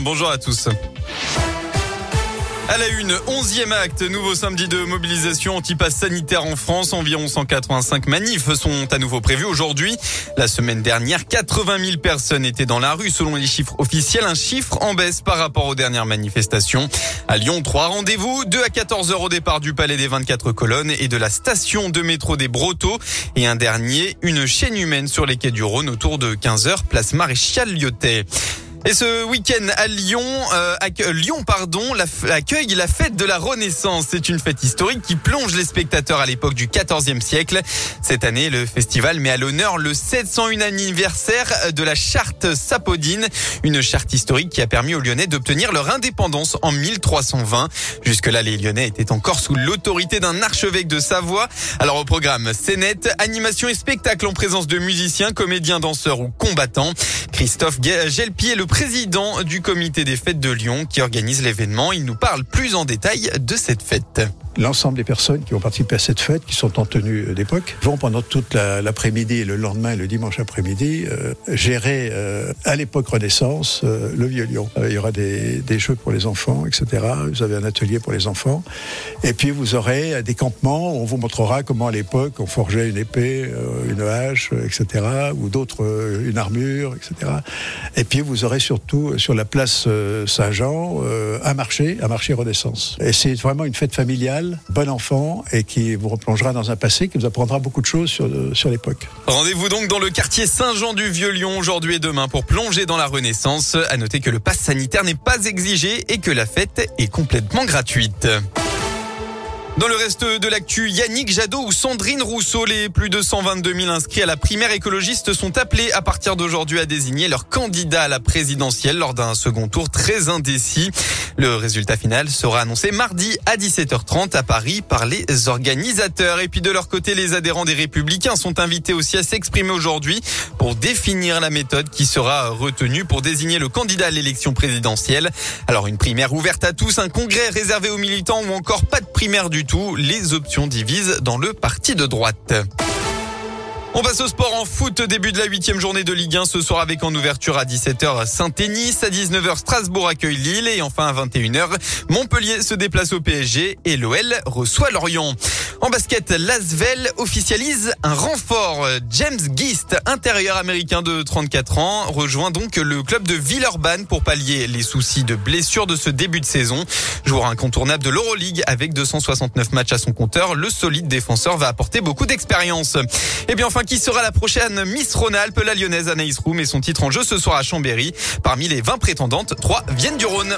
Bonjour à tous. À la une, onzième acte, nouveau samedi de mobilisation anti-pass sanitaire en France. Environ 185 manifs sont à nouveau prévus aujourd'hui. La semaine dernière, 80 000 personnes étaient dans la rue selon les chiffres officiels. Un chiffre en baisse par rapport aux dernières manifestations. À Lyon, trois rendez-vous. 2 à 14 heures au départ du Palais des 24 colonnes et de la station de métro des Brotteaux. Et un dernier, une chaîne humaine sur les quais du Rhône autour de 15 heures, place Maréchal Lyotet. Et ce week-end à Lyon, euh, Lyon pardon, accueille la fête de la Renaissance. C'est une fête historique qui plonge les spectateurs à l'époque du XIVe siècle. Cette année, le festival met à l'honneur le 701 anniversaire de la charte Sapodine, une charte historique qui a permis aux Lyonnais d'obtenir leur indépendance en 1320. Jusque-là, les Lyonnais étaient encore sous l'autorité d'un archevêque de Savoie. Alors au programme, scénette, animation et spectacle en présence de musiciens, comédiens, danseurs ou combattants. Christophe Gelpier, le président du comité des fêtes de Lyon qui organise l'événement. Il nous parle plus en détail de cette fête. L'ensemble des personnes qui ont participé à cette fête, qui sont en tenue d'époque, vont pendant toute l'après-midi et le lendemain, le dimanche après-midi, euh, gérer euh, à l'époque Renaissance euh, le vieux Lyon. il y aura des, des, jeux pour les enfants, etc. Vous avez un atelier pour les enfants. Et puis vous aurez des campements où on vous montrera comment à l'époque on forgeait une épée, une hache, etc. Ou d'autres, une armure, etc. Et puis vous aurez surtout sur la place Saint-Jean un marché, un marché Renaissance. Et c'est vraiment une fête familiale bon enfant et qui vous replongera dans un passé qui vous apprendra beaucoup de choses sur, sur l'époque. Rendez-vous donc dans le quartier Saint-Jean du Vieux-Lyon aujourd'hui et demain pour plonger dans la Renaissance. À noter que le pass sanitaire n'est pas exigé et que la fête est complètement gratuite. Dans le reste de l'actu, Yannick Jadot ou Sandrine Rousseau, les plus de 122 000 inscrits à la primaire écologiste sont appelés à partir d'aujourd'hui à désigner leur candidat à la présidentielle lors d'un second tour très indécis. Le résultat final sera annoncé mardi à 17h30 à Paris par les organisateurs. Et puis de leur côté, les adhérents des Républicains sont invités aussi à s'exprimer aujourd'hui pour définir la méthode qui sera retenue pour désigner le candidat à l'élection présidentielle. Alors une primaire ouverte à tous, un congrès réservé aux militants ou encore pas de primaire du Les options divisent dans le parti de droite. On passe au sport en foot, début de la huitième journée de Ligue 1 ce soir avec en ouverture à 17h Saint-Denis, à 19h Strasbourg accueille Lille et enfin à 21h Montpellier se déplace au PSG et l'OL reçoit Lorient. En basket, Lasvel officialise un renfort. James Gist, intérieur américain de 34 ans, rejoint donc le club de Villeurbanne pour pallier les soucis de blessure de ce début de saison. Joueur incontournable de l'Euroleague avec 269 matchs à son compteur, le solide défenseur va apporter beaucoup d'expérience. Et bien enfin, qui sera la prochaine Miss Rhône-Alpes, la lyonnaise Anaïs Roux et son titre en jeu ce soir à Chambéry. Parmi les 20 prétendantes, 3 viennent du Rhône.